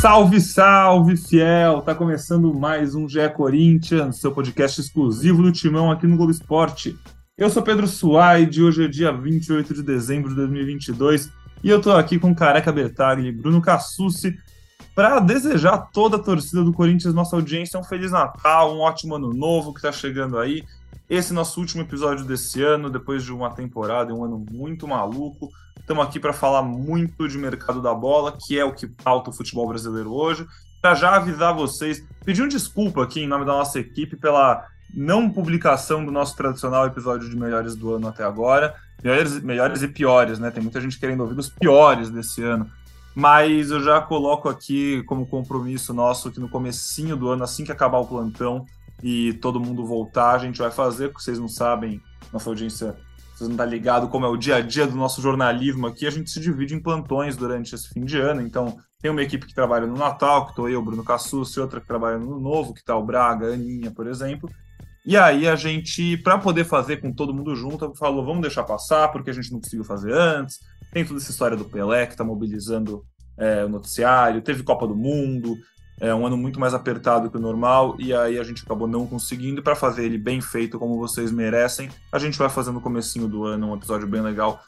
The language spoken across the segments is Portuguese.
Salve, salve, fiel! Tá começando mais um GE Corinthians, seu podcast exclusivo do Timão aqui no Globo Esporte. Eu sou Pedro Suaide, hoje é dia 28 de dezembro de 2022 e eu tô aqui com Careca Bertagli e Bruno Cassucci para desejar a toda a torcida do Corinthians, nossa audiência, um Feliz Natal, um ótimo ano novo que tá chegando aí. Esse é nosso último episódio desse ano, depois de uma temporada e um ano muito maluco. Estamos aqui para falar muito de mercado da bola, que é o que pauta o futebol brasileiro hoje. Para já avisar vocês, pedir um desculpa aqui em nome da nossa equipe pela não publicação do nosso tradicional episódio de melhores do ano até agora. Melhores, melhores e piores, né? Tem muita gente querendo ouvir os piores desse ano. Mas eu já coloco aqui como compromisso nosso que no comecinho do ano, assim que acabar o plantão e todo mundo voltar, a gente vai fazer, porque vocês não sabem, nossa audiência vocês não tá ligado como é o dia a dia do nosso jornalismo aqui, a gente se divide em plantões durante esse fim de ano. Então, tem uma equipe que trabalha no Natal, que estou eu, Bruno Cassucci, outra que trabalha no Novo, que está o Braga, a Aninha, por exemplo. E aí a gente, para poder fazer com todo mundo junto, falou, vamos deixar passar, porque a gente não conseguiu fazer antes. Tem toda essa história do Pelé, que está mobilizando é, o noticiário, teve Copa do Mundo, é um ano muito mais apertado que o normal e aí a gente acabou não conseguindo. Para fazer ele bem feito como vocês merecem, a gente vai fazer no comecinho do ano um episódio bem legal,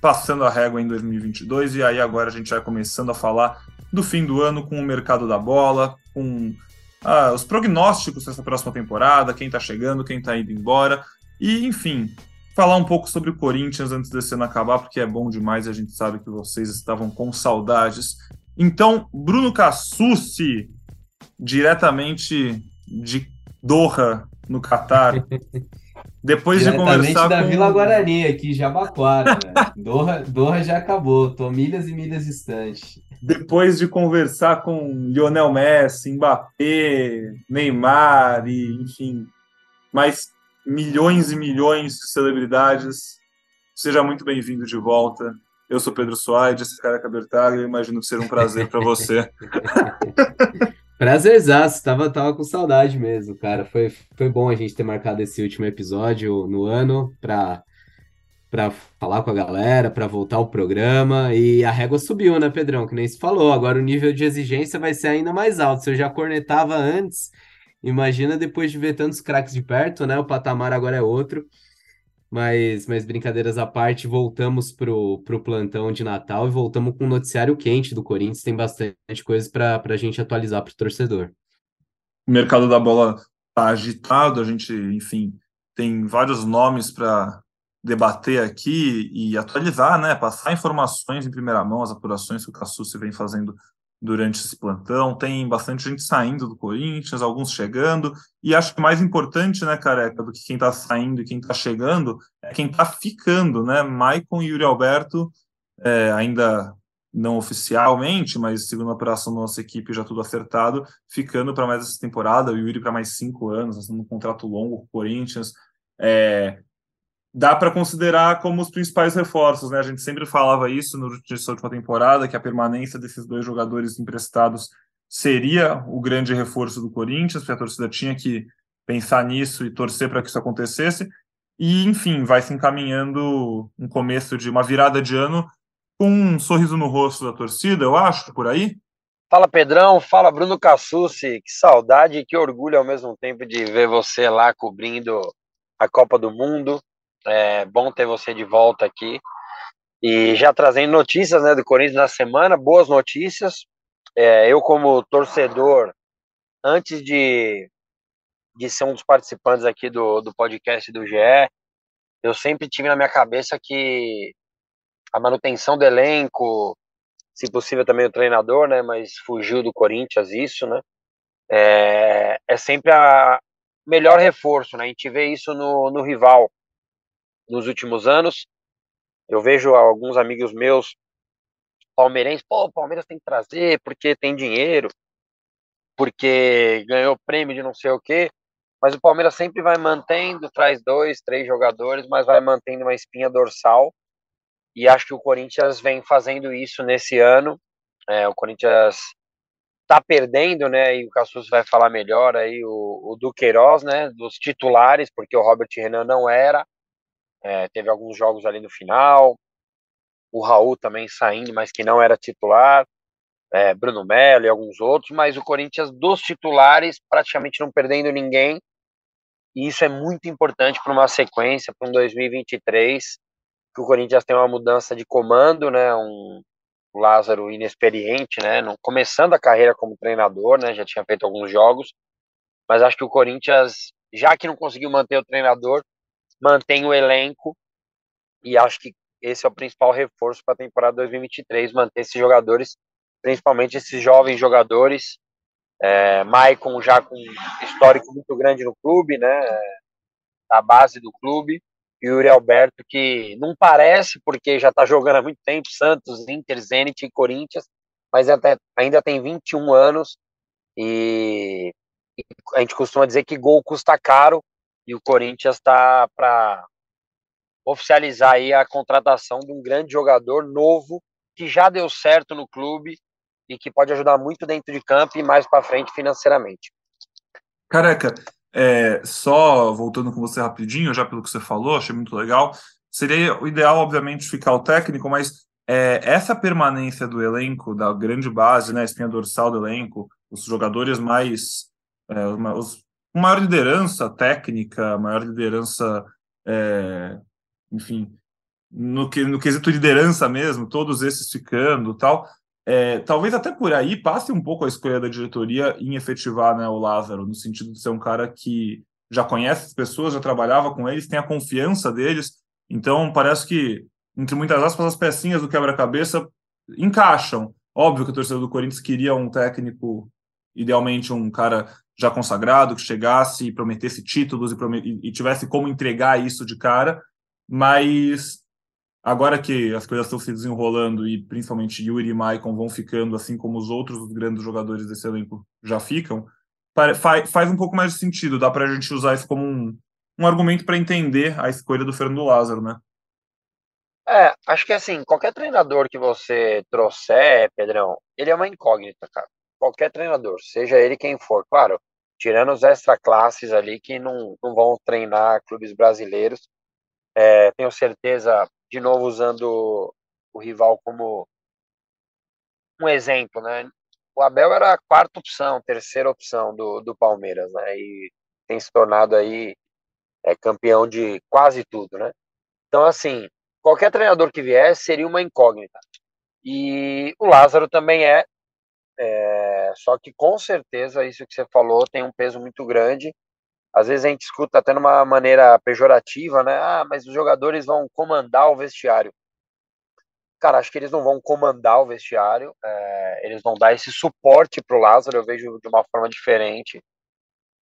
passando a régua em 2022 e aí agora a gente vai começando a falar do fim do ano com o mercado da bola, com ah, os prognósticos dessa próxima temporada, quem está chegando, quem está indo embora e enfim. Falar um pouco sobre o Corinthians antes desse ano acabar, porque é bom demais a gente sabe que vocês estavam com saudades então, Bruno Cassucci, diretamente de Doha, no Catar, depois de conversar da com... Vila Guarani, aqui, Jabaquara. Doha, Doha já acabou, tô milhas e milhas distantes. Depois de conversar com Lionel Messi, Mbappé, Neymar e, enfim, mais milhões e milhões de celebridades, seja muito bem-vindo de volta. Eu sou Pedro Soares, esse cara é Cabertaga, eu imagino seja um prazer para você. Prazerzaço, tava, tava com saudade mesmo, cara. Foi, foi bom a gente ter marcado esse último episódio no ano para para falar com a galera, para voltar o programa. E a régua subiu, né, Pedrão? Que nem se falou. Agora o nível de exigência vai ser ainda mais alto. Se eu já cornetava antes, imagina depois de ver tantos craques de perto, né? O patamar agora é outro. Mas, mas brincadeiras à parte, voltamos pro, pro plantão de Natal e voltamos com um noticiário quente do Corinthians. Tem bastante coisa para a gente atualizar para o torcedor. O mercado da bola está agitado, a gente, enfim, tem vários nomes para debater aqui e atualizar, né? Passar informações em primeira mão, as apurações que o Cassucci vem fazendo durante esse plantão. Tem bastante gente saindo do Corinthians, alguns chegando. E acho que mais importante, né, careca, do que quem está saindo e quem está chegando, é quem está ficando, né? Maicon e Yuri Alberto, é, ainda não oficialmente, mas segundo a operação da nossa equipe, já tudo acertado, ficando para mais essa temporada, o Yuri para mais cinco anos, assinando um contrato longo com o Corinthians. É, dá para considerar como os principais reforços, né? A gente sempre falava isso no nessa última temporada, que a permanência desses dois jogadores emprestados seria o grande reforço do Corinthians, porque a torcida tinha que pensar nisso e torcer para que isso acontecesse. E, enfim, vai se encaminhando um começo de uma virada de ano com um sorriso no rosto da torcida, eu acho, por aí. Fala Pedrão, fala Bruno Cassucci, que saudade e que orgulho ao mesmo tempo de ver você lá cobrindo a Copa do Mundo. É bom ter você de volta aqui. E já trazendo notícias né, do Corinthians na semana, boas notícias. É, eu, como torcedor, antes de, de ser um dos participantes aqui do, do podcast do GE, eu sempre tive na minha cabeça que a manutenção do elenco, se possível também o treinador, né, mas fugiu do Corinthians isso, né, é, é sempre a melhor reforço, né, a gente vê isso no, no rival, nos últimos anos. Eu vejo alguns amigos meus palmeirenses, pô, o Palmeiras tem que trazer porque tem dinheiro, porque ganhou prêmio de não sei o quê. Mas o Palmeiras sempre vai mantendo, traz dois, três jogadores, mas vai mantendo uma espinha dorsal. E acho que o Corinthians vem fazendo isso nesse ano. É, o Corinthians tá perdendo, né? E o Cassus vai falar melhor aí o, o Duqueiroz, né? Dos titulares, porque o Robert Renan não era. É, teve alguns jogos ali no final. O Raul também saindo, mas que não era titular. é, Bruno Melo e alguns outros, mas o Corinthians dos titulares praticamente não perdendo ninguém. E isso é muito importante para uma sequência, para um 2023, que o Corinthians tem uma mudança de comando, né? Um Lázaro inexperiente, né? começando a carreira como treinador, né? Já tinha feito alguns jogos, mas acho que o Corinthians, já que não conseguiu manter o treinador, mantém o elenco e acho que esse é o principal reforço para a temporada 2023, manter esses jogadores, principalmente esses jovens jogadores. É, Maicon já com histórico muito grande no clube, né? A base do clube. E Yuri Alberto, que não parece, porque já está jogando há muito tempo, Santos, Inter, Zenit e Corinthians, mas até, ainda tem 21 anos e, e a gente costuma dizer que gol custa caro e o Corinthians está para oficializar aí a contratação de um grande jogador novo que já deu certo no clube e que pode ajudar muito dentro de campo e mais para frente financeiramente. Careca, é, só voltando com você rapidinho, já pelo que você falou, achei muito legal. Seria o ideal, obviamente, ficar o técnico, mas é, essa permanência do elenco, da grande base, né, espinha dorsal do elenco, os jogadores mais. É, os, maior liderança técnica, maior liderança é, enfim, no, que, no quesito liderança mesmo, todos esses ficando tal. É, talvez até por aí passe um pouco a escolha da diretoria em efetivar né, o Lázaro, no sentido de ser um cara que já conhece as pessoas, já trabalhava com eles, tem a confiança deles. Então, parece que, entre muitas aspas, as pecinhas do quebra-cabeça encaixam. Óbvio que o torcedor do Corinthians queria um técnico, idealmente um cara já consagrado, que chegasse e prometesse títulos e, promet... e tivesse como entregar isso de cara. Mas agora que as coisas estão se desenrolando e principalmente Yuri e Maicon vão ficando, assim como os outros grandes jogadores desse elenco já ficam, faz, um pouco mais de sentido. Dá para a gente usar isso como um, um argumento para entender a escolha do Fernando Lázaro, né? É, acho que assim, qualquer treinador que você trouxer, Pedrão, ele é uma incógnita, cara. Qualquer treinador, seja ele quem for. Claro, tirando os extra classes ali que não, não vão treinar clubes brasileiros, é, tenho certeza, de novo usando o rival como um exemplo, né? O Abel era a quarta opção, terceira opção do, do Palmeiras, né? E tem se tornado aí é, campeão de quase tudo, né? Então, assim, qualquer treinador que vier seria uma incógnita. E o Lázaro também é, é, só que com certeza isso que você falou tem um peso muito grande às vezes a gente escuta até numa maneira pejorativa, né? Ah, mas os jogadores vão comandar o vestiário. Cara, acho que eles não vão comandar o vestiário, é, eles vão dar esse suporte para o Lázaro, eu vejo de uma forma diferente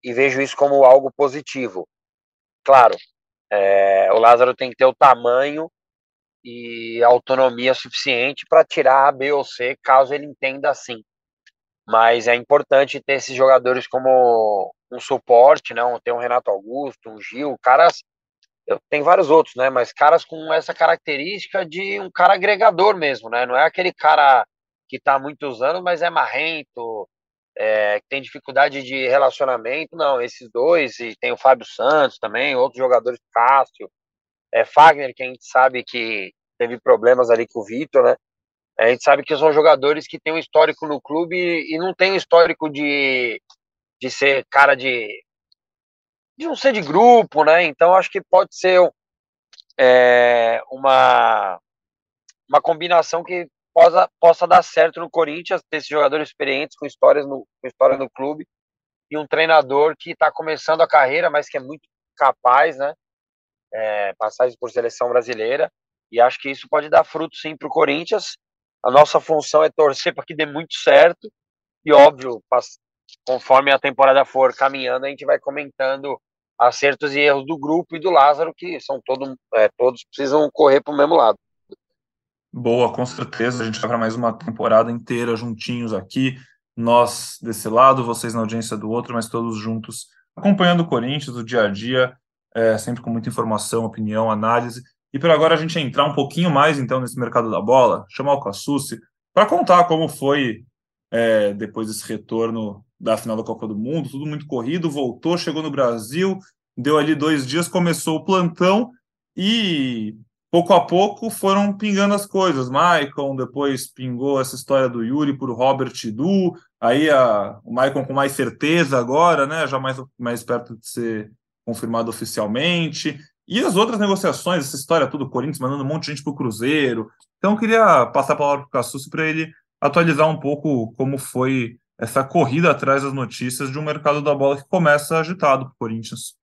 e vejo isso como algo positivo. Claro, é, o Lázaro tem que ter o tamanho e autonomia suficiente para tirar A, B ou C, caso ele entenda assim. Mas é importante ter esses jogadores como um suporte, né? Tem um Renato Augusto, um Gil, caras. Tem vários outros, né? Mas caras com essa característica de um cara agregador mesmo, né? Não é aquele cara que está há muitos anos, mas é marrento, é, que tem dificuldade de relacionamento. Não, esses dois, e tem o Fábio Santos também, outros jogadores, Cássio, é, Fagner, que a gente sabe que teve problemas ali com o Vitor, né? A gente sabe que são jogadores que têm um histórico no clube e não tem um histórico de de ser cara de de não ser de grupo, né? Então acho que pode ser é, uma uma combinação que possa, possa dar certo no Corinthians, ter esses jogadores experientes com histórias no com história no clube e um treinador que está começando a carreira, mas que é muito capaz, né? É, por seleção brasileira e acho que isso pode dar fruto sim para o Corinthians. A nossa função é torcer para que dê muito certo e óbvio conforme a temporada for caminhando, a gente vai comentando acertos e erros do grupo e do Lázaro, que são todo, é, todos precisam correr para o mesmo lado. Boa, com certeza. A gente vai para mais uma temporada inteira juntinhos aqui. Nós desse lado, vocês na audiência do outro, mas todos juntos, acompanhando o Corinthians, o dia a dia, é, sempre com muita informação, opinião, análise. E por agora a gente entrar um pouquinho mais então nesse mercado da bola, chamar o Cassucci para contar como foi é, depois desse retorno da final da Copa do Mundo, tudo muito corrido, voltou, chegou no Brasil, deu ali dois dias, começou o plantão e pouco a pouco foram pingando as coisas. Maicon, depois pingou essa história do Yuri por Robert Du, aí a, o Maicon com mais certeza agora, né? Já mais, mais perto de ser confirmado oficialmente. E as outras negociações, essa história toda, o Corinthians mandando um monte de gente para o Cruzeiro. Então, eu queria passar a palavra para o Cassucci para ele atualizar um pouco como foi essa corrida atrás das notícias de um mercado da bola que começa agitado para o Corinthians.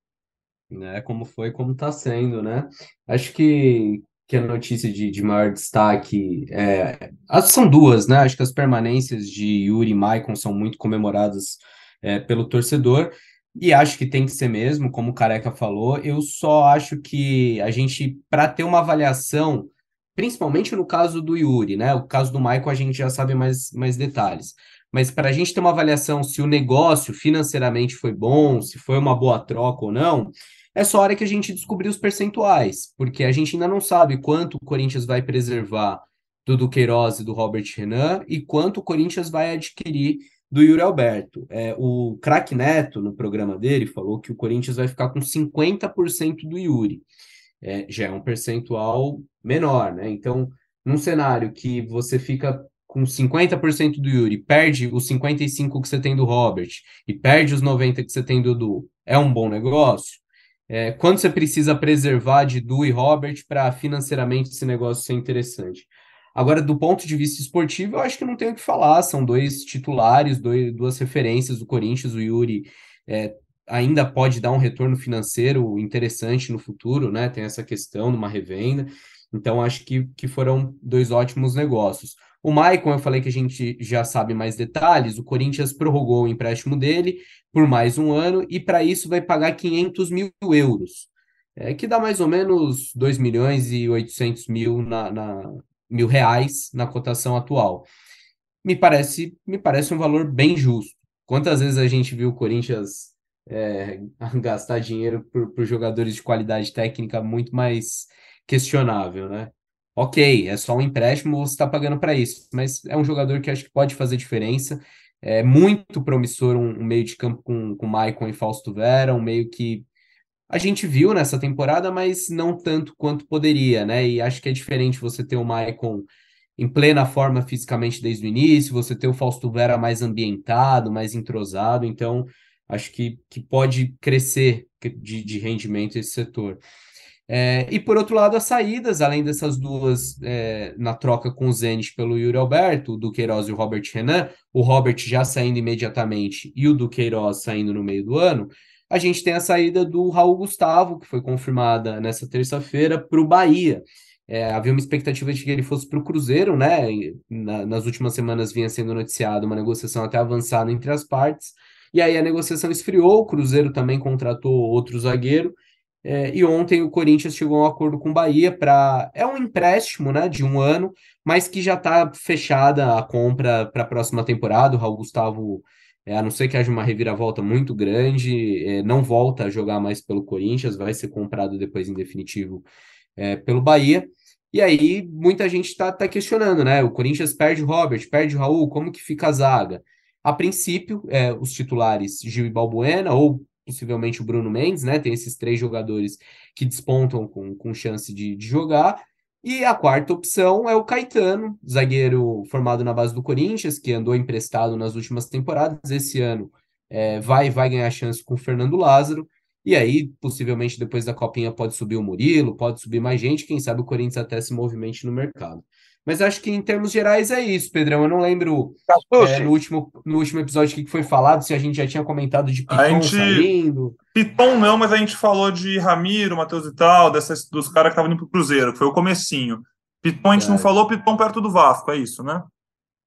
Né, como foi, como está sendo, né? Acho que, que a notícia de, de maior destaque é, são duas, né? Acho que as permanências de Yuri e Maicon são muito comemoradas é, pelo torcedor. E acho que tem que ser mesmo, como o Careca falou. Eu só acho que a gente, para ter uma avaliação, principalmente no caso do Yuri, né? O caso do Michael a gente já sabe mais, mais detalhes. Mas para a gente ter uma avaliação se o negócio financeiramente foi bom, se foi uma boa troca ou não, é só hora que a gente descobrir os percentuais, porque a gente ainda não sabe quanto o Corinthians vai preservar do Duqueiroz e do Robert Renan e quanto o Corinthians vai adquirir do Yuri Alberto. É, o craque Neto, no programa dele, falou que o Corinthians vai ficar com 50% do Yuri. É, já é um percentual menor, né? Então, num cenário que você fica com 50% do Yuri, perde os 55% que você tem do Robert e perde os 90% que você tem do Du, é um bom negócio? É, quando você precisa preservar de Du e Robert para financeiramente esse negócio ser interessante? Agora, do ponto de vista esportivo, eu acho que não tenho o que falar. São dois titulares, dois, duas referências do Corinthians. O Yuri é, ainda pode dar um retorno financeiro interessante no futuro, né? Tem essa questão de uma revenda. Então, acho que, que foram dois ótimos negócios. O Maicon, eu falei que a gente já sabe mais detalhes. O Corinthians prorrogou o empréstimo dele por mais um ano e, para isso, vai pagar 500 mil euros, é, que dá mais ou menos 2 milhões e 800 mil na, na, mil reais na cotação atual. Me parece, me parece um valor bem justo. Quantas vezes a gente viu o Corinthians é, gastar dinheiro por, por jogadores de qualidade técnica muito mais questionável, né? Ok, é só um empréstimo, você está pagando para isso, mas é um jogador que acho que pode fazer diferença. É muito promissor um, um meio de campo com, com Maicon e Fausto Vera, um meio que a gente viu nessa temporada, mas não tanto quanto poderia, né? E acho que é diferente você ter o Maicon em plena forma fisicamente desde o início, você ter o Fausto Vera mais ambientado, mais entrosado, então acho que, que pode crescer de, de rendimento esse setor. É, e por outro lado, as saídas, além dessas duas é, na troca com o Zenit pelo Yuri Alberto, o Duqueiroz e o Robert Renan, o Robert já saindo imediatamente e o Duqueiroz saindo no meio do ano, a gente tem a saída do Raul Gustavo, que foi confirmada nessa terça-feira, para o Bahia. É, havia uma expectativa de que ele fosse para o Cruzeiro, né? Na, nas últimas semanas vinha sendo noticiado uma negociação até avançada entre as partes, e aí a negociação esfriou, o Cruzeiro também contratou outro zagueiro, é, e ontem o Corinthians chegou a um acordo com o Bahia para. É um empréstimo né, de um ano, mas que já está fechada a compra para a próxima temporada. O Raul Gustavo é, a não ser que haja uma reviravolta muito grande, é, não volta a jogar mais pelo Corinthians, vai ser comprado depois em definitivo é, pelo Bahia. E aí muita gente está tá questionando, né? O Corinthians perde o Robert, perde o Raul, como que fica a zaga? A princípio, é, os titulares Gil e Balbuena, ou possivelmente o Bruno Mendes, né? Tem esses três jogadores que despontam com, com chance de, de jogar. E a quarta opção é o Caetano, zagueiro formado na base do Corinthians, que andou emprestado nas últimas temporadas. Esse ano é, vai vai ganhar chance com o Fernando Lázaro. E aí, possivelmente, depois da Copinha, pode subir o Murilo, pode subir mais gente. Quem sabe o Corinthians até se movimente no mercado. Mas acho que em termos gerais é isso, Pedrão. Eu não lembro é, no, último, no último episódio que foi falado, se a gente já tinha comentado de Piton gente... saindo. Piton não, mas a gente falou de Ramiro, Matheus e tal, dessas, dos caras que estavam indo pro Cruzeiro, que foi o comecinho. Piton a gente é. não falou, Piton perto do Vasco, é isso, né?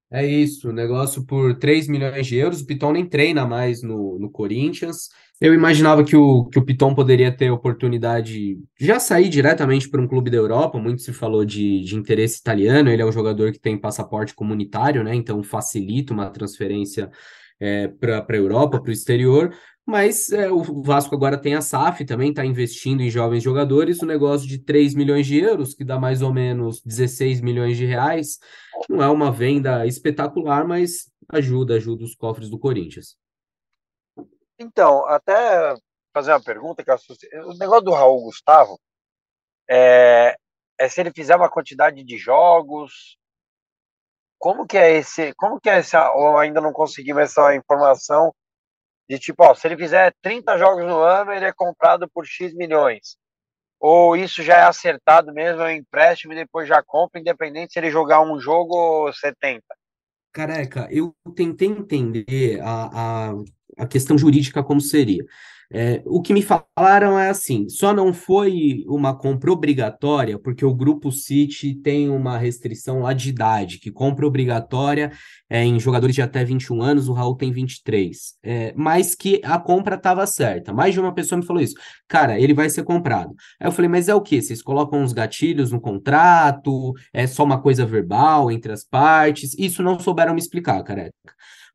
É isso, negócio por 3 milhões de euros. O Piton nem treina mais no, no Corinthians. Eu imaginava que o, que o Piton poderia ter oportunidade de já sair diretamente para um clube da Europa. Muito se falou de, de interesse italiano. Ele é um jogador que tem passaporte comunitário, né? Então facilita uma transferência é, para a Europa, para o exterior. Mas é, o Vasco agora tem a SAF também, está investindo em jovens jogadores. O negócio de 3 milhões de euros, que dá mais ou menos 16 milhões de reais, não é uma venda espetacular, mas ajuda, ajuda os cofres do Corinthians. Então, até fazer uma pergunta, que o negócio do Raul Gustavo, é, É se ele fizer uma quantidade de jogos. Como que é esse. Como que é essa. Ou ainda não conseguimos essa informação de tipo, ó, se ele fizer 30 jogos no ano, ele é comprado por X milhões. Ou isso já é acertado mesmo, é um empréstimo e depois já compra, independente se ele jogar um jogo ou 70. Careca, eu tentei entender a, a, a questão jurídica como seria. É, o que me falaram é assim: só não foi uma compra obrigatória, porque o Grupo City tem uma restrição lá de idade, que compra obrigatória é, em jogadores de até 21 anos, o Raul tem 23. É, mas que a compra estava certa. Mais de uma pessoa me falou isso. Cara, ele vai ser comprado. Aí eu falei, mas é o que? Vocês colocam uns gatilhos no contrato? É só uma coisa verbal entre as partes? Isso não souberam me explicar, careca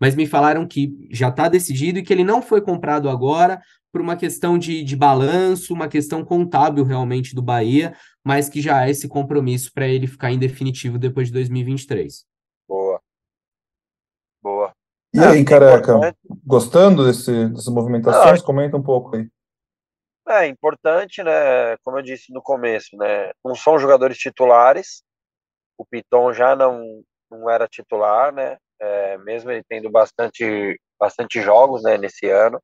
mas me falaram que já está decidido e que ele não foi comprado agora por uma questão de, de balanço, uma questão contábil realmente do Bahia, mas que já é esse compromisso para ele ficar em definitivo depois de 2023. Boa. Boa. E é, aí, careca, importante... gostando desse, dessas movimentações? Comenta um pouco aí. É importante, né? Como eu disse no começo, né? Não são jogadores titulares. O Piton já não, não era titular, né? É, mesmo ele tendo bastante, bastante jogos né, nesse ano.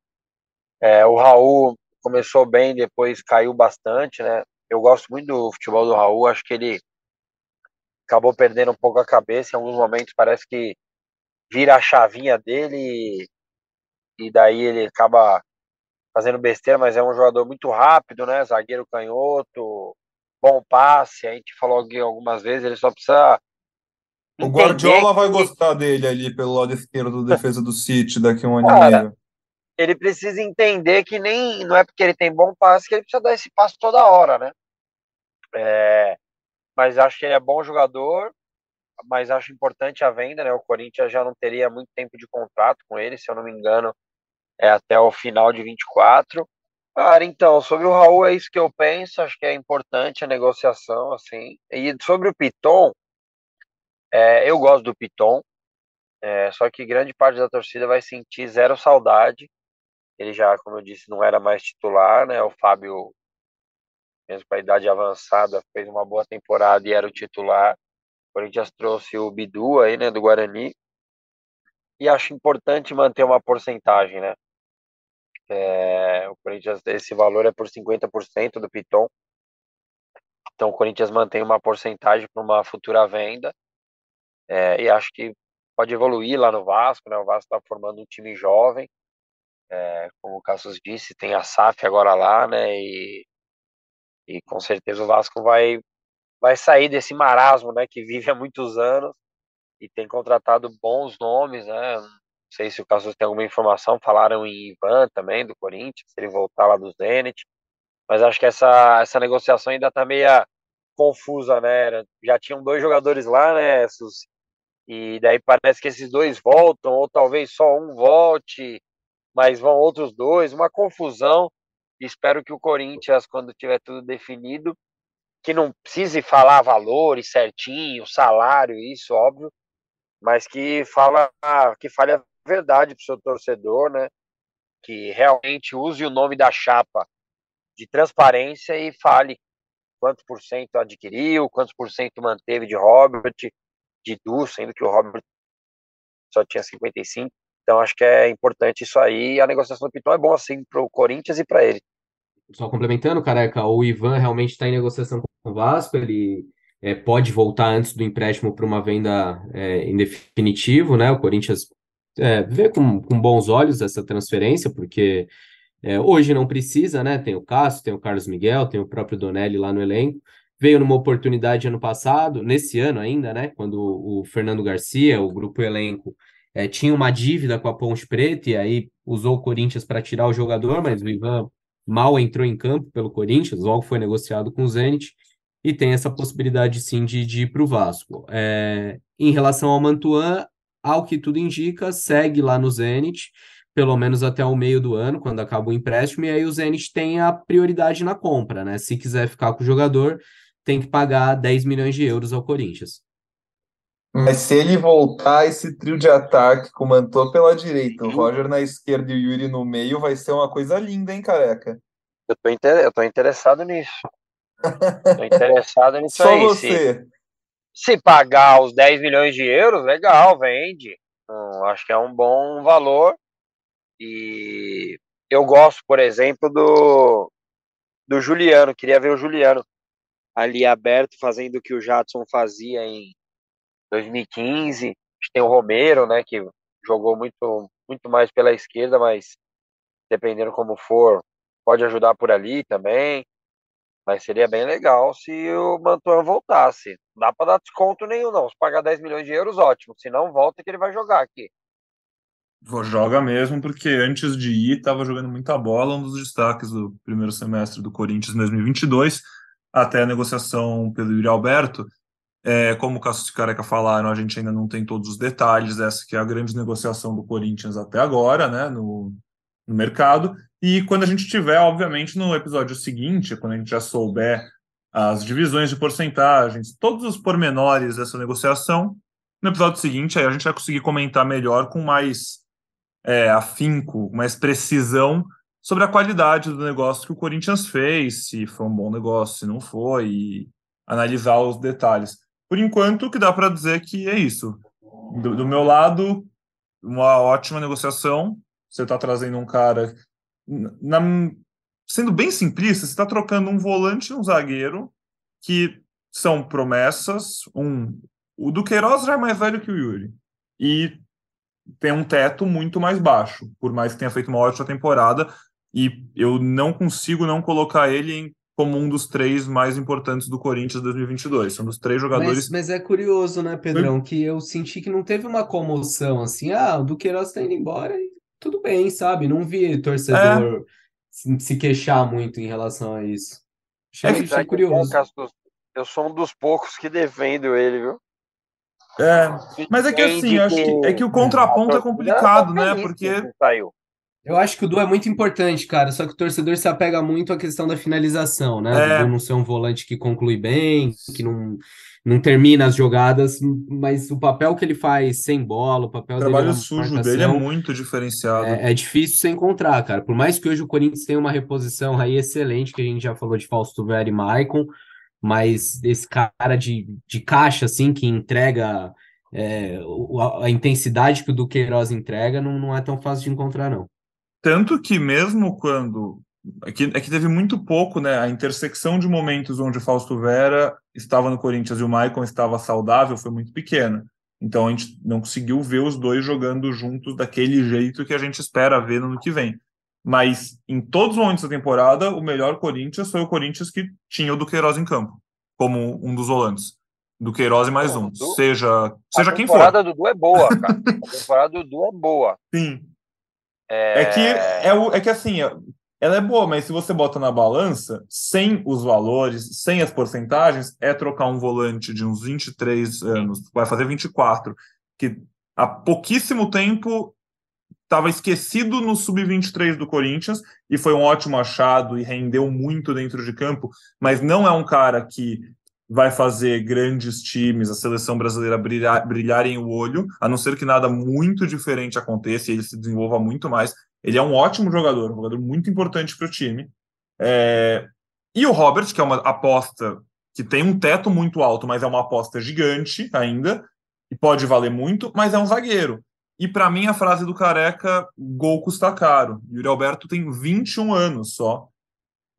É, o Raul começou bem, depois caiu bastante, né? Eu gosto muito do futebol do Raul, acho que ele acabou perdendo um pouco a cabeça em alguns momentos, parece que vira a chavinha dele e, e daí ele acaba fazendo besteira, mas é um jogador muito rápido, né? Zagueiro canhoto, bom passe, a gente falou algumas vezes, ele só precisa o Guardiola vai gostar dele ali pelo lado esquerdo da defesa do City daqui a um ano Cara, e meio ele precisa entender que nem não é porque ele tem bom passe que ele precisa dar esse passo toda hora, né? É, mas acho que ele é bom jogador, mas acho importante a venda, né? O Corinthians já não teria muito tempo de contrato com ele, se eu não me engano, é até o final de 24. Cara, então, sobre o Raul é isso que eu penso, acho que é importante a negociação, assim. E sobre o Piton, é, eu gosto do Piton, é, só que grande parte da torcida vai sentir zero saudade ele já, como eu disse, não era mais titular, né? O Fábio, mesmo com a idade avançada, fez uma boa temporada e era o titular. O Corinthians trouxe o Bidu aí, né, do Guarani. E acho importante manter uma porcentagem, né? É, o Corinthians, esse valor é por 50% do Piton. Então o Corinthians mantém uma porcentagem para uma futura venda. É, e acho que pode evoluir lá no Vasco, né? O Vasco está formando um time jovem. É, como o Cassius disse, tem a SAF agora lá, né? E, e com certeza o Vasco vai, vai sair desse marasmo, né? Que vive há muitos anos e tem contratado bons nomes, né? Não sei se o Cassius tem alguma informação, falaram em Ivan também, do Corinthians, se ele voltar lá do Zenit. Mas acho que essa, essa negociação ainda tá meio confusa, né? Já tinham dois jogadores lá, né? E daí parece que esses dois voltam, ou talvez só um volte mas vão outros dois, uma confusão. Espero que o Corinthians, quando tiver tudo definido, que não precise falar valores certinho, salário, isso óbvio, mas que fala que fale a verdade para o seu torcedor, né? Que realmente use o nome da chapa de transparência e fale quantos por cento adquiriu, quantos por cento manteve de Robert, de Du, sendo que o Robert só tinha 55. Então acho que é importante isso aí. A negociação do Piton é bom assim para o Corinthians e para ele. Só complementando, careca, o Ivan realmente está em negociação com o Vasco. Ele é, pode voltar antes do empréstimo para uma venda é, em definitivo, né? O Corinthians é, vê com, com bons olhos essa transferência, porque é, hoje não precisa, né? Tem o Cássio, tem o Carlos Miguel, tem o próprio Donelli lá no elenco. Veio numa oportunidade ano passado, nesse ano ainda, né? Quando o Fernando Garcia, o grupo elenco, é, tinha uma dívida com a Ponte Preta e aí usou o Corinthians para tirar o jogador, mas o Ivan mal entrou em campo pelo Corinthians, logo foi negociado com o Zenit e tem essa possibilidade sim de, de ir para o Vasco. É, em relação ao Mantuan, ao que tudo indica, segue lá no Zenit, pelo menos até o meio do ano, quando acaba o empréstimo, e aí o Zenit tem a prioridade na compra, né? Se quiser ficar com o jogador, tem que pagar 10 milhões de euros ao Corinthians. Mas se ele voltar, esse trio de ataque com o Mantô pela direita, o Roger na esquerda e o Yuri no meio, vai ser uma coisa linda, hein, careca? Eu tô, inter... eu tô interessado nisso. Tô interessado nisso Só aí. você. Se, se pagar os 10 milhões de euros, legal, vende. Hum, acho que é um bom valor. E eu gosto, por exemplo, do, do Juliano. Queria ver o Juliano ali aberto, fazendo o que o Jadson fazia em 2015. A gente tem o Romero, né, que jogou muito, muito mais pela esquerda, mas dependendo como for, pode ajudar por ali também. Mas seria bem legal se o Mantuan voltasse. Não dá para dar desconto nenhum, não. Se pagar 10 milhões de euros, ótimo. Se não, volta que ele vai jogar aqui. Joga mesmo, porque antes de ir, estava jogando muita bola, um dos destaques do primeiro semestre do Corinthians em 2022, até a negociação pelo Yuri Alberto. É, como o Cassius e Careca falaram, a gente ainda não tem todos os detalhes, essa que é a grande negociação do Corinthians até agora, né, no, no mercado. E quando a gente tiver, obviamente, no episódio seguinte, quando a gente já souber as divisões de porcentagens, todos os pormenores dessa negociação, no episódio seguinte aí a gente vai conseguir comentar melhor com mais é, afinco, mais precisão sobre a qualidade do negócio que o Corinthians fez, se foi um bom negócio, se não foi, e analisar os detalhes. Por enquanto, o que dá para dizer que é isso. Do, do meu lado, uma ótima negociação. Você está trazendo um cara na, sendo bem simplista, você está trocando um volante e um zagueiro que são promessas. Um, o Duqueiroz já é mais velho que o Yuri e tem um teto muito mais baixo, por mais que tenha feito uma ótima temporada. E eu não consigo não colocar ele em, como um dos três mais importantes do Corinthians 2022. São dos três jogadores. Mas, mas é curioso, né, Pedrão, que eu senti que não teve uma comoção assim. Ah, o Duqueiroz está indo embora e tudo bem, sabe? Não vi torcedor se, se queixar muito em relação a isso. Achei, É que- achei curioso. Eu sou um dos poucos que defendo ele, viu? É, mas é que assim, acho que, é que o contraponto é complicado, tá né? Porque Saiu. Eu acho que o Du é muito importante, cara. Só que o torcedor se apega muito à questão da finalização, né? É. Não ser um volante que conclui bem, que não, não termina as jogadas, mas o papel que ele faz sem bola, o papel o trabalho sujo dele é muito diferenciado. É, é difícil você encontrar, cara. Por mais que hoje o Corinthians tenha uma reposição aí excelente, que a gente já falou de Fausto Vera e Maicon, mas esse cara de, de caixa, assim, que entrega é, a, a intensidade que o Duqueiroz entrega, não, não é tão fácil de encontrar, não. Tanto que mesmo quando. É que, é que teve muito pouco, né? A intersecção de momentos onde o Fausto Vera estava no Corinthians e o Maicon estava saudável foi muito pequena. Então a gente não conseguiu ver os dois jogando juntos daquele jeito que a gente espera ver no ano que vem. Mas em todos os momentos da temporada, o melhor Corinthians foi o Corinthians que tinha o Duqueiroz em campo, como um dos volantes. Duqueiroz e mais Não, um. Seja, seja a quem for. temporada do Du é boa, cara. A temporada do Du é boa. Sim. É, É que é, o, é que assim, ela é boa, mas se você bota na balança, sem os valores, sem as porcentagens, é trocar um volante de uns 23 anos, vai fazer 24, que há pouquíssimo tempo estava esquecido no sub-23 do Corinthians e foi um ótimo achado e rendeu muito dentro de campo, mas não é um cara que vai fazer grandes times, a seleção brasileira brilhar, brilharem o olho, a não ser que nada muito diferente aconteça e ele se desenvolva muito mais. Ele é um ótimo jogador, um jogador muito importante para o time. É, E o Robert, que é uma aposta que tem um teto muito alto, mas é uma aposta gigante ainda, e pode valer muito, mas é um zagueiro. E para mim, a frase do Careca, gol custa caro. Yuri Alberto tem 21 anos só.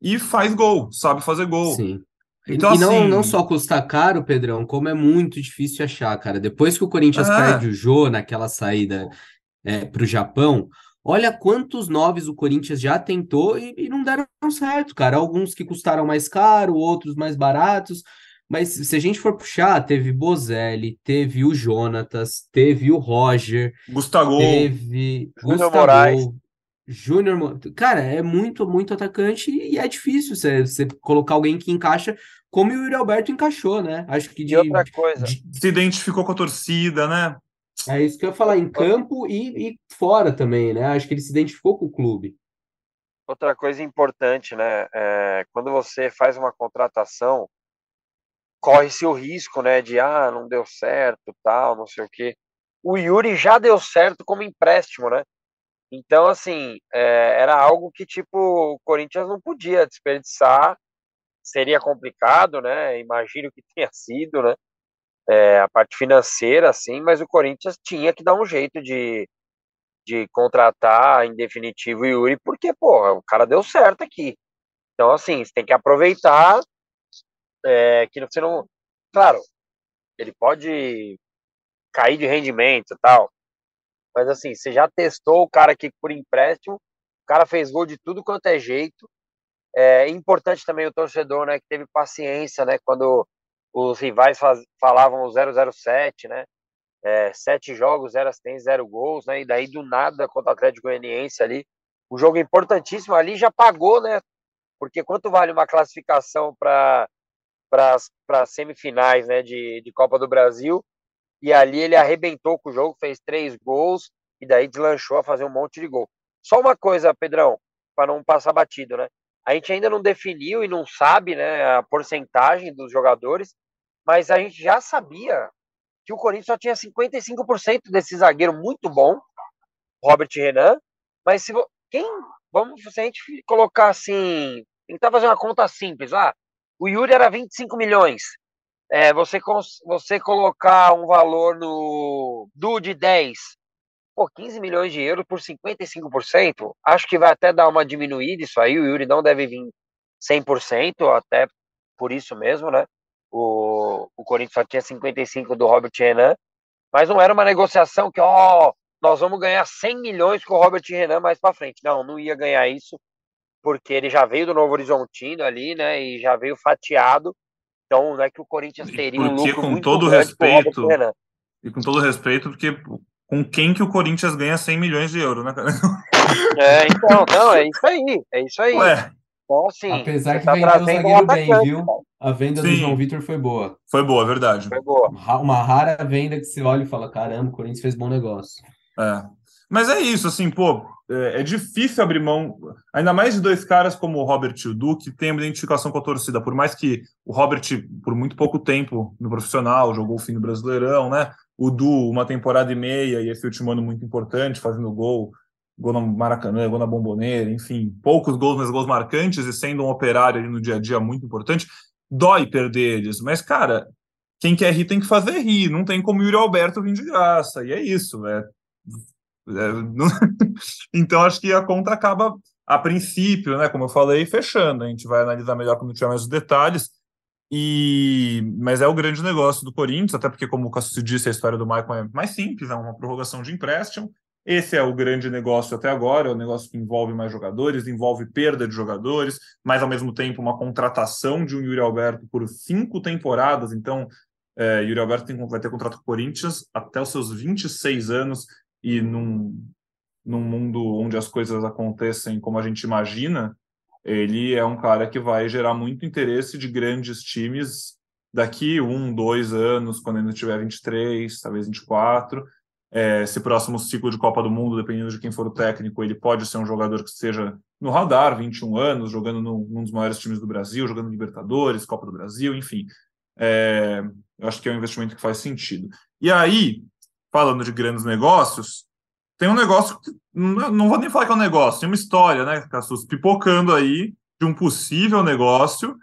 E faz gol, sabe fazer gol. Sim. E- Então, e não, assim- não só custa caro, Pedrão, como é muito difícil achar, cara. Depois que o Corinthians Ah. perde o Jô naquela saída é, para o Japão, olha quantos noves o Corinthians já tentou e, e não deram certo, cara. Alguns que custaram mais caro, outros mais baratos. Mas se a gente for puxar, teve Bozelli, teve o Jonatas, teve o Roger, Gustavo. teve Gustavo, Moraes. Júnior, cara, é muito, muito atacante e é difícil você, colocar alguém que encaixa como o Yuri Alberto encaixou, né? Acho que E de, outra coisa, de- Se identificou com a torcida, né? é isso que eu ia falar, em campo e, e fora também, né? Acho que ele se identificou com o clube. outra coisa importante, né? é, quando você faz uma contratação, corre-se o risco, né? De ah, não deu certo, tal, não sei o quê. O Yuri já deu certo como empréstimo, né? Então, assim, é, era algo que, tipo, o Corinthians não podia desperdiçar seria complicado, né? Imagino que tenha sido, né? É, a parte financeira, assim, mas o Corinthians tinha que dar um jeito de, de contratar em definitivo o Yuri, porque, pô, o cara deu certo aqui. Então, assim, você tem que aproveitar é, que você não. Claro, ele pode cair de rendimento e tal, mas assim, você já testou o cara aqui por empréstimo, o cara fez gol de tudo quanto é jeito. É importante também o torcedor, né, que teve paciência, né, quando os rivais faz, falavam 007, né, é, sete jogos, zero assistências, zero gols, né, e daí do nada contra o Atlético Goianiense ali, um jogo importantíssimo ali já pagou, né, porque quanto vale uma classificação para para semifinais, né, de, de Copa do Brasil, e ali ele arrebentou com o jogo, fez três gols, e daí deslanchou a fazer um monte de gol. Só uma coisa, Pedrão, para não passar batido, né? A gente ainda não definiu e não sabe né, a porcentagem dos jogadores, mas a gente já sabia que o Corinthians só tinha 55% desse zagueiro muito bom, Robert Renan, mas se quem vamos se a gente colocar assim, tentar fazer uma conta simples, ah, o Yuri era 25 milhões. É, você, você colocar um valor no do de 10, pô, 15 milhões de euros por 55%, acho que vai até dar uma diminuída isso aí, o Yuri não deve vir 100%, até por isso mesmo, né? O, o Corinthians só tinha 55 do Robert Renan, mas não era uma negociação que, ó, nós vamos ganhar 100 milhões com o Robert Renan mais para frente. Não, não ia ganhar isso, porque ele já veio do Novo Horizontino ali, né, e já veio fatiado, então não é que o Corinthians teria um lucro com muito todo respeito, E com todo respeito, porque com quem que o Corinthians ganha 100 milhões de euros, né, cara? É, então, não, é isso aí, é isso aí. Ué. Então, assim, Apesar que tá vendeu o zagueiro bem, viu? A venda Sim. do João Vitor foi boa. Foi boa, verdade. Foi boa. Uma rara venda que você olha e fala, caramba, o Corinthians fez bom negócio. É. Mas é isso, assim, pô, é, é difícil abrir mão, ainda mais de dois caras como o Robert e o Duque, tem uma identificação com a torcida, por mais que o Robert, por muito pouco tempo no profissional, jogou o fim do Brasileirão, né? O Du, uma temporada e meia, e esse último ano muito importante, fazendo gol, gol no Maracanã, gol na Bomboneira, enfim, poucos gols, mas gols marcantes, e sendo um operário ali no dia a dia muito importante, dói perder eles, mas, cara, quem quer rir tem que fazer rir, não tem como o Yuri Alberto vir de graça, e é isso, é. então, acho que a conta acaba, a princípio, né, como eu falei, fechando. A gente vai analisar melhor quando tiver mais os detalhes. E... Mas é o grande negócio do Corinthians, até porque, como o Cássio disse, a história do Michael é mais simples, é uma prorrogação de empréstimo. Esse é o grande negócio até agora, é o negócio que envolve mais jogadores, envolve perda de jogadores, mas ao mesmo tempo uma contratação de um Yuri Alberto por cinco temporadas. Então, é, Yuri Alberto tem, vai ter contrato com o Corinthians até os seus 26 anos e num, num mundo onde as coisas acontecem como a gente imagina, ele é um cara que vai gerar muito interesse de grandes times daqui um, dois anos, quando ele tiver 23, talvez 24. É, esse próximo ciclo de Copa do Mundo, dependendo de quem for o técnico, ele pode ser um jogador que esteja no radar, 21 anos, jogando no, num dos maiores times do Brasil, jogando Libertadores, Copa do Brasil, enfim. É, eu acho que é um investimento que faz sentido. E aí, falando de grandes negócios, tem um negócio que não vou nem falar que é um negócio, tem uma história, né, Cassus, pipocando aí de um possível negócio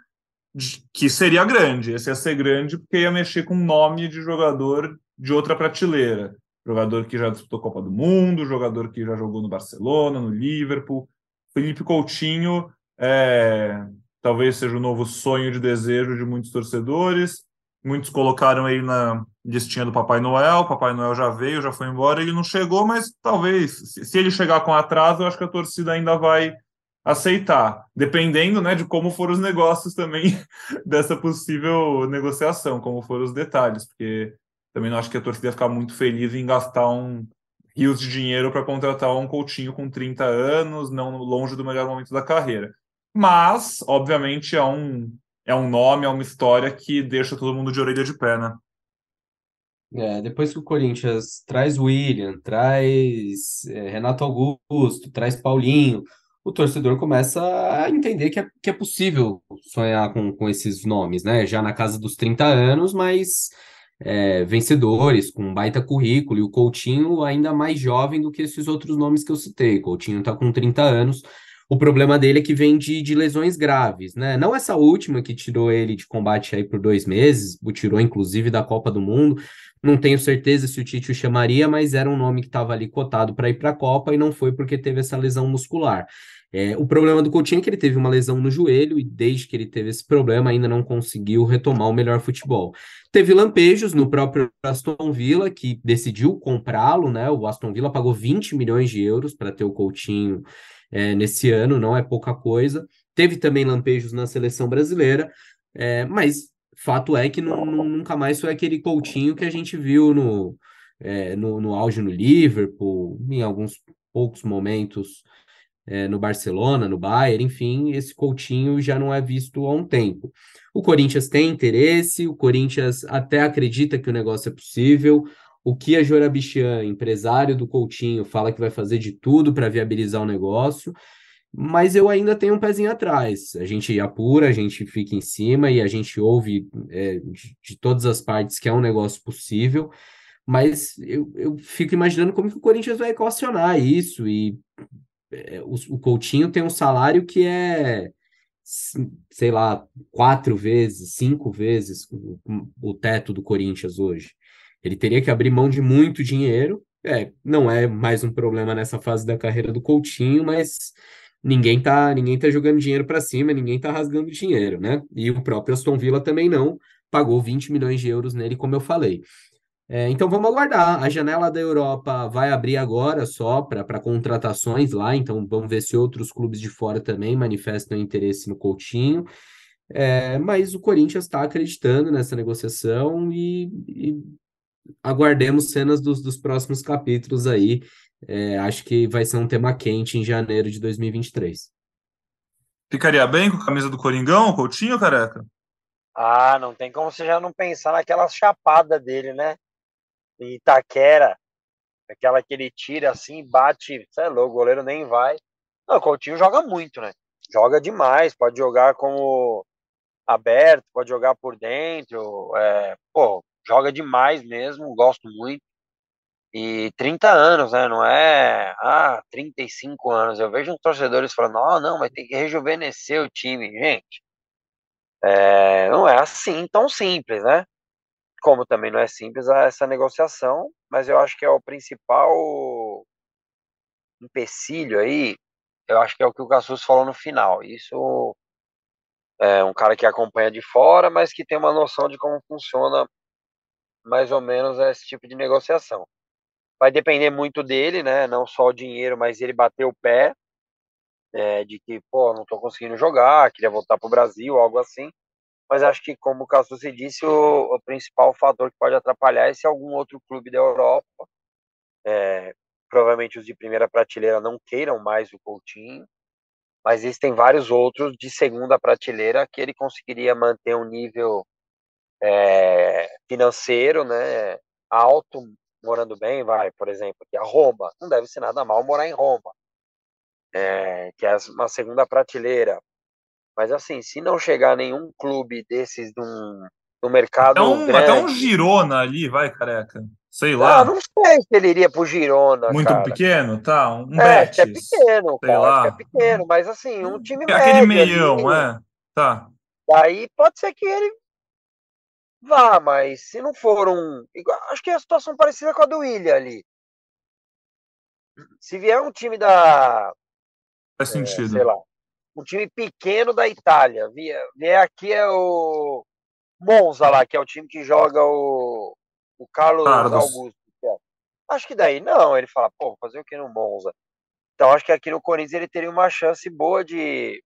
de, que seria grande. Esse ia ser grande porque ia mexer com nome de jogador de outra prateleira. Jogador que já disputou Copa do Mundo, jogador que já jogou no Barcelona, no Liverpool. Felipe Coutinho é, talvez seja o novo sonho de desejo de muitos torcedores. Muitos colocaram ele na listinha do Papai Noel. Papai Noel já veio, já foi embora. Ele não chegou, mas talvez, se ele chegar com atraso, eu acho que a torcida ainda vai aceitar, dependendo né, de como foram os negócios também dessa possível negociação, como foram os detalhes, porque também não acho que a torcida ia ficar muito feliz em gastar um rios de dinheiro para contratar um Coutinho com 30 anos, não longe do melhor momento da carreira. Mas, obviamente, é um é um nome, é uma história que deixa todo mundo de orelha de pé, né? É, depois que o Corinthians traz William, traz é, Renato Augusto, traz Paulinho, o torcedor começa a entender que é, que é possível sonhar com, com esses nomes, né? Já na casa dos 30 anos, mas é, vencedores, com baita currículo, e o Coutinho ainda mais jovem do que esses outros nomes que eu citei. Coutinho está com 30 anos, O problema dele é que vem de, de lesões graves, né? Não essa última que tirou ele de combate aí por dois meses, o tirou inclusive da Copa do Mundo. Não tenho certeza se o Tite o chamaria, mas era um nome que estava ali cotado para ir para a Copa e não foi porque teve essa lesão muscular. É, o problema do Coutinho é que ele teve uma lesão no joelho e desde que ele teve esse problema ainda não conseguiu retomar o melhor futebol. Teve lampejos no próprio Aston Villa, que decidiu comprá-lo, né? O Aston Villa pagou 20 milhões de euros para ter o Coutinho é, nesse ano, não é pouca coisa. Teve também lampejos na seleção brasileira, é, mas fato é que nunca mais foi aquele Coutinho que a gente viu no, é, no, no auge no Liverpool, em alguns poucos momentos é, no Barcelona, no Bayern, enfim, esse Coutinho já não é visto há um tempo. O Corinthians tem interesse, o Corinthians até acredita que o negócio é possível. O Kia Jorabichian, empresário do Coutinho, fala que vai fazer de tudo para viabilizar o negócio, mas eu ainda tenho um pezinho atrás. A gente apura, a gente fica em cima e a gente ouve é, de, de todas as partes que é um negócio possível, mas eu, eu fico imaginando como que o Corinthians vai equacionar isso e é, o, o Coutinho tem um salário que é, sei lá, quatro vezes, cinco vezes o, o teto do Corinthians hoje. Ele teria que abrir mão de muito dinheiro. É, não é mais um problema nessa fase da carreira do Coutinho, mas ninguém tá, ninguém tá jogando dinheiro para cima, ninguém tá rasgando dinheiro, né? E o próprio Aston Villa também não pagou 20 milhões de euros nele, como eu falei. É, então vamos aguardar. A janela da Europa vai abrir agora só para contratações lá, então vamos ver se outros clubes de fora também manifestam interesse no Coutinho. É, mas o Corinthians está acreditando nessa negociação e, e aguardemos cenas dos, dos próximos capítulos aí. É, acho que vai ser um tema quente em janeiro de 2023. Ficaria bem com a camisa do Coringão, Coutinho, careca? Ah, não tem como você já não pensar naquela chapada dele, né? em Itaquera, aquela que ele tira assim, bate, sei lá, o goleiro nem vai. Não, o Coutinho joga muito, né? Joga demais, pode jogar como aberto, pode jogar por dentro, é, pô, joga demais mesmo, gosto muito. E 30 anos, né? Não é, ah, 35 anos. Eu vejo uns torcedores falando, oh, não, vai ter que rejuvenescer o time. Gente, é, não é assim tão simples, né? como também não é simples essa negociação, mas eu acho que é o principal empecilho aí, eu acho que é o que o Cassus falou no final. Isso é um cara que acompanha de fora, mas que tem uma noção de como funciona mais ou menos esse tipo de negociação. Vai depender muito dele, né? Não só o dinheiro, mas ele bater o pé é, de que, pô, não tô conseguindo jogar, queria voltar pro Brasil, algo assim mas acho que, como o Cassucci disse, o, o, principal fator que pode atrapalhar é se algum outro clube da Europa, é, provavelmente os de primeira prateleira não queiram mais o Coutinho, mas existem vários outros de segunda prateleira que ele conseguiria manter um nível é, financeiro né, alto, morando bem, vai, por exemplo, aqui a Roma, não deve ser nada mal morar em Roma, é, que é uma segunda prateleira, mas assim, se não chegar nenhum clube desses no, no mercado. Até um, grande, até um Girona ali, vai, careca. Sei lá. Ah, não sei se ele iria pro Girona. Muito cara. pequeno? Tá, um é, Betis. É pequeno, sei cara, lá. é pequeno, mas assim, um time é Aquele meião, é. Tá. Daí pode ser que ele vá, mas se não for um. Acho que é a situação parecida com a do William ali. Se vier um time da. Faz é, sentido. Sei lá um time pequeno da Itália. Vier aqui é o Monza lá, que é o time que joga o, o Carlos, Carlos. Augusto. É. Acho que daí não, ele fala, pô, fazer o que no Monza? Então acho que aqui no Corinthians ele teria uma chance boa de,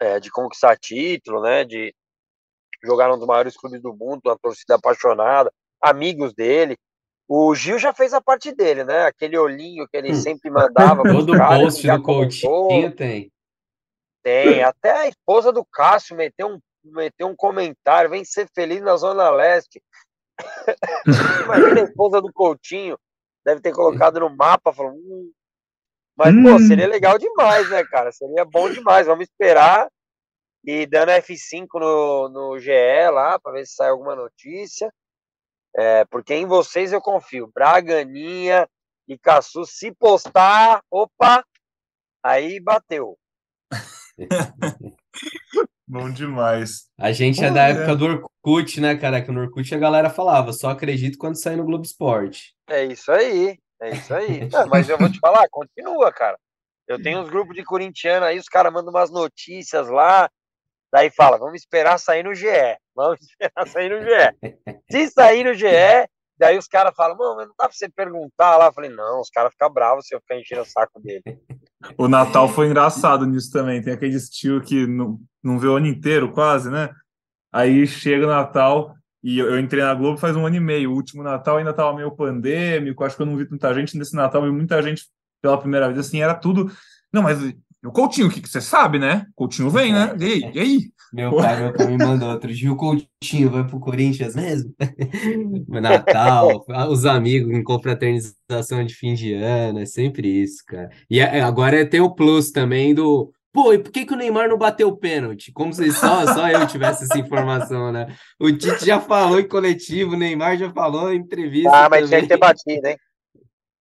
é, de conquistar título, né? De jogar num dos maiores clubes do mundo, uma torcida apaixonada, amigos dele. O Gil já fez a parte dele, né? Aquele olhinho que ele hum. sempre mandava. Todo post do Coutinho tem. Tem. Até a esposa do Cássio meteu um, meteu um comentário: vem ser feliz na Zona Leste. Imagina a esposa do Coutinho. Deve ter colocado no mapa, falou. Hum. Mas, hum. pô, seria legal demais, né, cara? Seria bom demais. Vamos esperar. E dando F5 no, no GE lá, para ver se sai alguma notícia. É, porque em vocês eu confio. Braganinha e Caçu, se postar, opa, aí bateu. Bom demais. A gente é da época do Orkut, né, cara? Que no Orkut a galera falava, só acredito quando sair no Globo Esporte. É isso aí, é isso aí. Não, mas eu vou te falar, continua, cara. Eu tenho uns grupos de corintiano aí, os caras mandam umas notícias lá, daí fala, vamos esperar sair no GE. Vamos esperar sair no GE. Se sair no GE, daí os caras falam, mano, mas não dá pra você perguntar lá. Eu falei, não, os caras ficam bravos se eu ficar enchendo o saco dele. O Natal foi engraçado nisso também. Tem aquele tio que não, não vê o ano inteiro, quase, né? Aí chega o Natal e eu, eu, entrei na Globo faz um ano e meio. O último Natal ainda estava meio pandêmico, acho que eu não vi tanta gente nesse Natal, vi muita gente pela primeira vez, assim, era tudo. Não, mas o Coutinho, o que, você sabe, né? Coutinho vem, né? E aí? E aí? Meu pai, meu pai me mandou outro dia, o Coutinho vai pro Corinthians mesmo? Natal, os amigos em confraternização de fim de ano, é sempre isso, cara. E é, agora tem o plus também do Pô, e por que, que o Neymar não bateu o pênalti? Como se só, só eu tivesse essa informação, né? O Tite já falou em coletivo, o Neymar já falou em entrevista. Ah, mas também. tinha que ter batido, hein?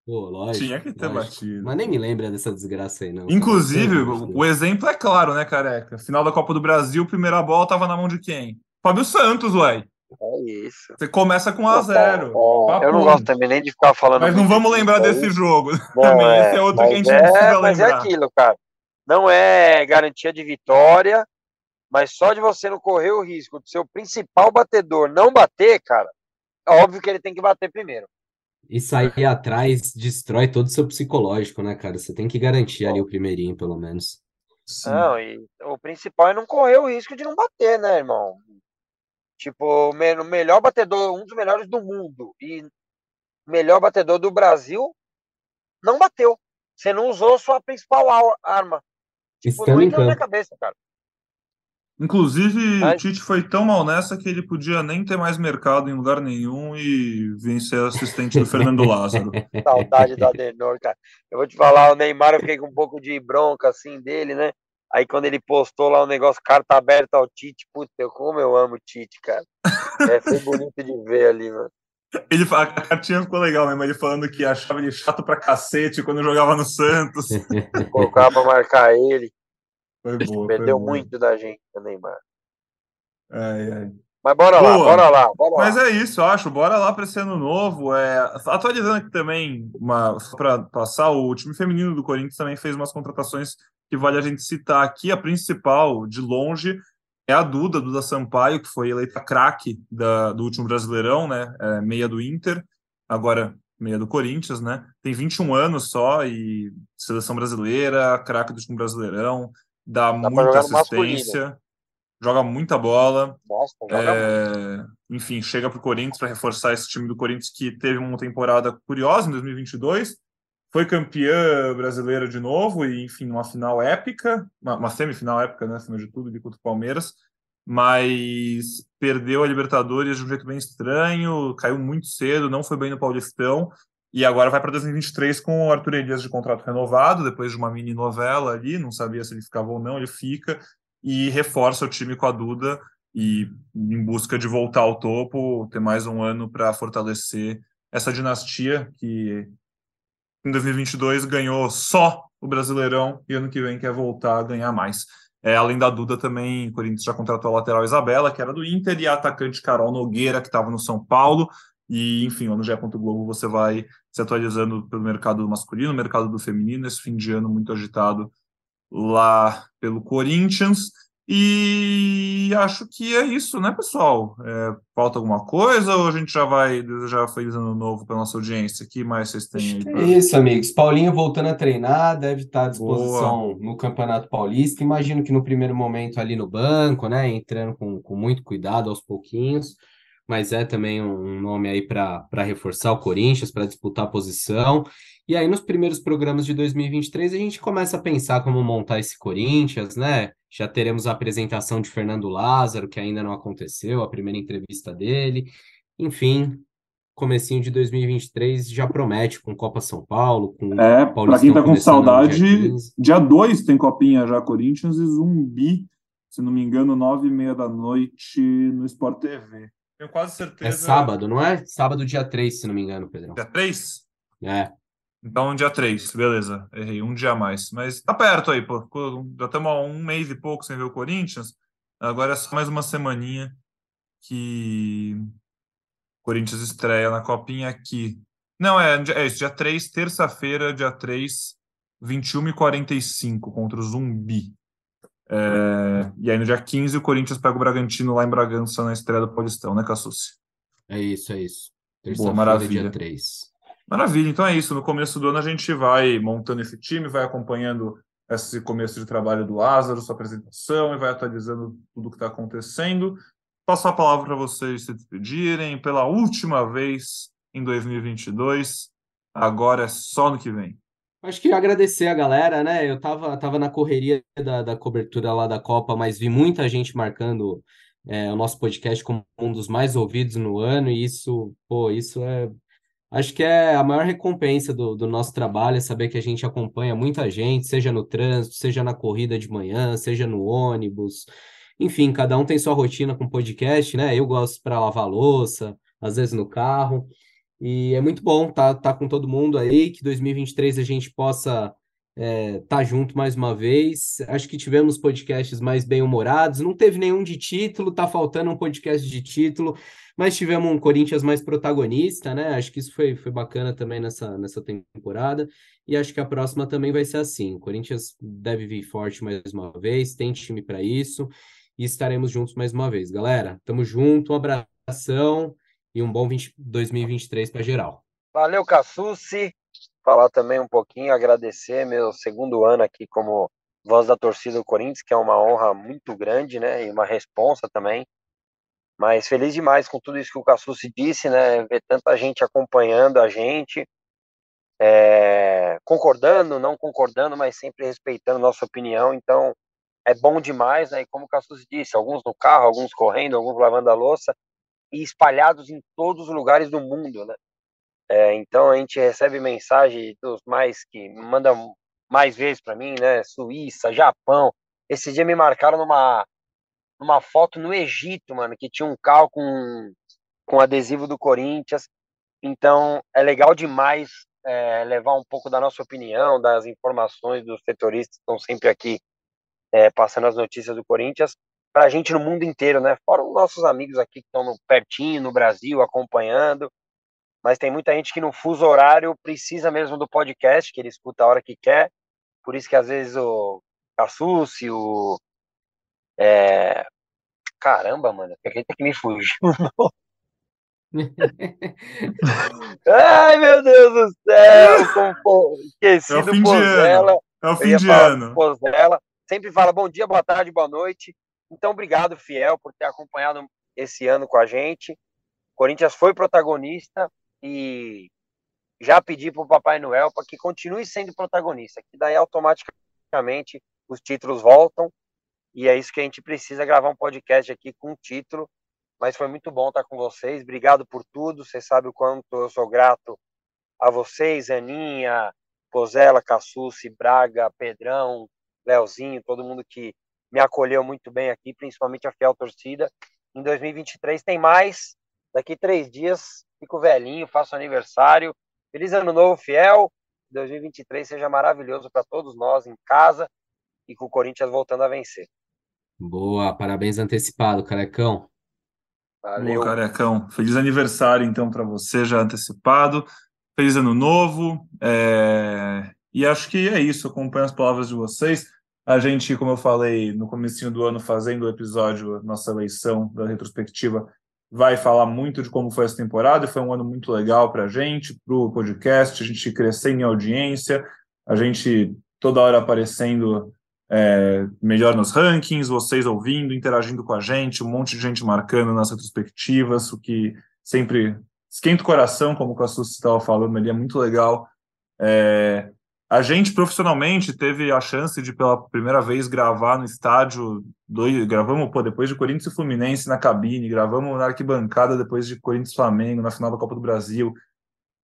Pô, lógico. Tinha que ter lógico. batido. Mas nem me lembra dessa desgraça aí, não. Inclusive, o, o exemplo é claro, né, careca? Final da Copa do Brasil, primeira bola tava na mão de quem? Fábio Santos, uai. É isso. Você começa com 1x0. É, eu não gosto também nem de ficar falando. Mas não vamos lembrar desse jogo. Não, também. É, Esse é outro que a gente é, não precisa mas é lembrar. Mas é aquilo, cara não é garantia de vitória, mas só de você não correr o risco do seu principal batedor não bater, cara, é óbvio que ele tem que bater primeiro. E sair atrás destrói todo o seu psicológico, né, cara? Você tem que garantir ali o primeirinho, pelo menos. Sim. Não, e o principal é não correr o risco de não bater, né, irmão? Tipo, o melhor batedor, um dos melhores do mundo e melhor batedor do Brasil não bateu. Você não usou sua principal arma. Tipo, não entra na minha cabeça, cara. Inclusive, Mas... o Tite foi tão mal nessa que ele podia nem ter mais mercado em lugar nenhum e vencer assistente do Fernando Lázaro. Saudade do Adenor, cara. Eu vou te falar, o Neymar eu fiquei com um pouco de bronca assim dele, né? Aí quando ele postou lá o um negócio, carta aberta ao Tite, puta, eu, como eu amo o Tite, cara. É, foi bonito de ver ali, mano. Ele, a cartinha ficou legal mesmo, ele falando que achava ele chato pra cacete quando jogava no Santos. Colocava pra marcar ele. Foi boa, Perdeu foi muito boa. da gente, Neymar. Ai, ai. Mas bora boa. lá, bora lá, bora Mas lá. é isso, eu acho. Bora lá para esse ano novo. É, atualizando aqui também, para passar, o time feminino do Corinthians também fez umas contratações que vale a gente citar aqui. A principal, de longe, é a Duda, Duda Sampaio, que foi eleita craque do último Brasileirão, né? É, meia do Inter, agora meia do Corinthians, né? Tem 21 anos só e seleção brasileira, craque do último Brasileirão, dá, dá muita assistência, joga muita bola. Nossa, joga é, enfim, chega para o Corinthians para reforçar esse time do Corinthians que teve uma temporada curiosa em 2022 foi campeã brasileira de novo e, enfim, uma final épica, uma, uma semifinal épica, né, acima de tudo, de contra o Palmeiras, mas perdeu a Libertadores de um jeito bem estranho, caiu muito cedo, não foi bem no Paulistão, e agora vai para 2023 com o Arthur Elias de contrato renovado, depois de uma mini novela ali, não sabia se ele ficava ou não, ele fica, e reforça o time com a Duda, e em busca de voltar ao topo, ter mais um ano para fortalecer essa dinastia que em 2022 ganhou só o Brasileirão e ano que vem quer voltar a ganhar mais. É, além da Duda também, o Corinthians já contratou a lateral Isabela, que era do Inter, e a atacante Carol Nogueira, que estava no São Paulo. E, enfim, lá no GE. Globo você vai se atualizando pelo mercado masculino, mercado do feminino, esse fim de ano muito agitado lá pelo Corinthians. E acho que é isso, né, pessoal? É, falta alguma coisa ou a gente já vai desejar feliz ano novo para nossa audiência? O que mais vocês têm aí? Pra... É isso, amigos. Paulinho voltando a treinar, deve estar à disposição Boa. no Campeonato Paulista. Imagino que no primeiro momento ali no banco, né, entrando com, com muito cuidado aos pouquinhos, mas é também um nome aí para reforçar o Corinthians, para disputar a posição. E aí, nos primeiros programas de 2023, a gente começa a pensar como montar esse Corinthians, né? Já teremos a apresentação de Fernando Lázaro, que ainda não aconteceu, a primeira entrevista dele. Enfim, comecinho de 2023 já promete com Copa São Paulo, com É, para quem tá com saudade, dia 2 tem copinha já Corinthians e Zumbi, se não me engano, nove e meia da noite no Sport TV. Tenho quase certeza. É sábado, não é? Sábado dia 3, se não me engano, Pedro. Dia 3? É. Então, dia 3, beleza. Errei um dia a mais. Mas tá perto aí, pô. Já estamos há um mês e pouco sem ver o Corinthians. Agora é só mais uma semaninha que o Corinthians estreia na Copinha aqui. Não, é, é isso, dia 3, terça-feira, dia 3, 21h45 contra o Zumbi. É, e aí no dia 15 o Corinthians pega o Bragantino lá em Bragança na estreia do Paulistão, né, Cassucci? É isso, é isso. Boa, maravilha. dia 3. Maravilha, então é isso. No começo do ano a gente vai montando esse time, vai acompanhando esse começo de trabalho do Lázaro, sua apresentação, e vai atualizando tudo o que está acontecendo. Passo a palavra para vocês se despedirem pela última vez em 2022. Agora é só no que vem. Acho que agradecer a galera, né? Eu tava, tava na correria da, da cobertura lá da Copa, mas vi muita gente marcando é, o nosso podcast como um dos mais ouvidos no ano, e isso, pô, isso é Acho que é a maior recompensa do, do nosso trabalho é saber que a gente acompanha muita gente, seja no trânsito, seja na corrida de manhã, seja no ônibus. Enfim, cada um tem sua rotina com podcast, né? Eu gosto para lavar louça, às vezes no carro. E é muito bom estar tá, tá com todo mundo aí, que 2023 a gente possa é, tá junto mais uma vez. Acho que tivemos podcasts mais bem-humorados. Não teve nenhum de título, tá faltando um podcast de título, mas tivemos um Corinthians mais protagonista, né? Acho que isso foi, foi bacana também nessa, nessa temporada. E acho que a próxima também vai ser assim. O Corinthians deve vir forte mais uma vez, tem time para isso. E estaremos juntos mais uma vez. Galera, tamo junto, um abração e um bom 20, 2023 para geral. Valeu, Cassucci falar também um pouquinho, agradecer meu segundo ano aqui como voz da torcida do Corinthians, que é uma honra muito grande, né, e uma responsa também. Mas feliz demais com tudo isso que o Cassucci disse, né, ver tanta gente acompanhando a gente, é, concordando, não concordando, mas sempre respeitando nossa opinião. Então, é bom demais, né? E como o Cassucci disse, alguns no carro, alguns correndo, alguns lavando a louça, e espalhados em todos os lugares do mundo, né? É, então a gente recebe mensagem dos mais que mandam mais vezes para mim, né? Suíça, Japão. Esse dia me marcaram numa numa foto no Egito, mano, que tinha um carro com com adesivo do Corinthians. Então é legal demais é, levar um pouco da nossa opinião, das informações dos setoristas que estão sempre aqui é, passando as notícias do Corinthians para a gente no mundo inteiro, né? Fora os nossos amigos aqui que estão no, pertinho no Brasil acompanhando mas tem muita gente que no fuso horário precisa mesmo do podcast, que ele escuta a hora que quer. Por isso que às vezes o Cassucci, o. É... Caramba, mano, acredita que me fugiu. Ai, meu Deus do céu! Como... Esqueci é do Pozella. É o fim de ano. Pozella. Sempre fala bom dia, boa tarde, boa noite. Então, obrigado, Fiel, por ter acompanhado esse ano com a gente. Corinthians foi protagonista e já pedi para o Papai Noel para que continue sendo protagonista, que daí automaticamente os títulos voltam e é isso que a gente precisa gravar um podcast aqui com título. Mas foi muito bom estar com vocês. Obrigado por tudo. Você sabe o quanto eu sou grato a vocês, Aninha, Pozela, Cassucci, Braga, Pedrão, Leozinho, todo mundo que me acolheu muito bem aqui, principalmente a fiel torcida. Em 2023 tem mais. Daqui três dias fico velhinho, faço aniversário. Feliz ano novo, fiel. 2023 seja maravilhoso para todos nós em casa e com o Corinthians voltando a vencer. Boa, parabéns antecipado, Carecão. Valeu. Boa, Carecão. Feliz aniversário, então, para você, já antecipado. Feliz ano novo. É... E acho que é isso. Acompanho as palavras de vocês. A gente, como eu falei no começo do ano, fazendo o episódio, nossa eleição da retrospectiva, vai falar muito de como foi essa temporada. Foi um ano muito legal para a gente, para o podcast, a gente crescendo em audiência, a gente toda hora aparecendo é, melhor nos rankings, vocês ouvindo, interagindo com a gente, um monte de gente marcando nas retrospectivas, o que sempre esquenta o coração, como o Cassus estava falando ali, é muito legal. É, a gente, profissionalmente, teve a chance de, pela primeira vez, gravar no estádio. Dois, gravamos pô, depois de Corinthians e Fluminense na cabine, gravamos na arquibancada depois de Corinthians e Flamengo, na final da Copa do Brasil.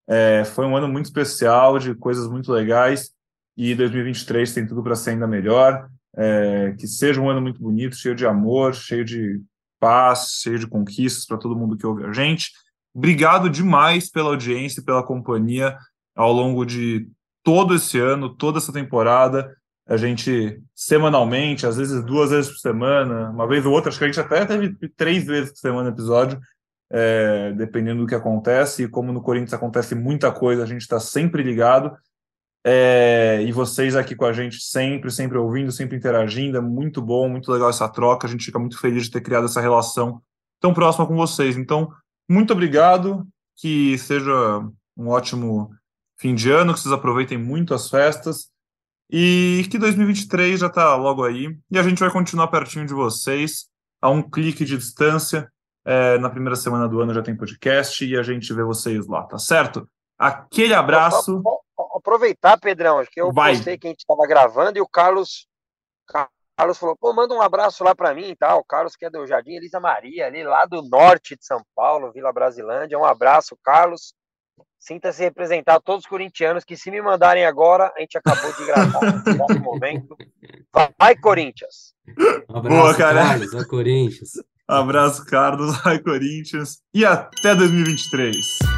É, foi um ano muito especial, de coisas muito legais. E 2023 tem tudo para ser ainda melhor. É, que seja um ano muito bonito, cheio de amor, cheio de paz, cheio de conquistas para todo mundo que ouve a gente. Obrigado demais pela audiência e pela companhia. ao longo de todo esse ano, toda essa temporada. A gente, semanalmente, às vezes duas vezes por semana, uma vez ou outra, acho que a gente até teve três vezes por semana episódio, é, dependendo do que acontece. E como no Corinthians acontece muita coisa, a gente está sempre ligado. É, e vocês aqui com a gente sempre, sempre ouvindo, sempre interagindo, é muito bom, muito legal essa troca. A gente fica muito feliz de ter criado essa relação tão próxima com vocês. Então, muito obrigado, que seja um ótimo fim de ano, que vocês aproveitem muito as festas e que 2023 já está logo aí e a gente vai continuar pertinho de vocês, a um clique de distância. É, na primeira semana do ano já tem podcast e a gente vê vocês lá, tá certo? Aquele abraço. aproveitar, Pedrão, acho que eu Vai. postei que a gente estava gravando e o Carlos Carlos falou, pô, manda um abraço lá para mim e tal. O Carlos, que é do Jardim Elisa Maria, ali lá do norte de São Paulo, Vila Brasilândia. Um abraço, Carlos. Sinta-se representar todos os corintianos que, se me mandarem agora, a gente acabou de gravar nesse momento. Vai, Corinthians! Um abraço, Boa, cara. Carlos, vai, Corinthians. Um abraço, Carlos, vai, Corinthians. E até 2023.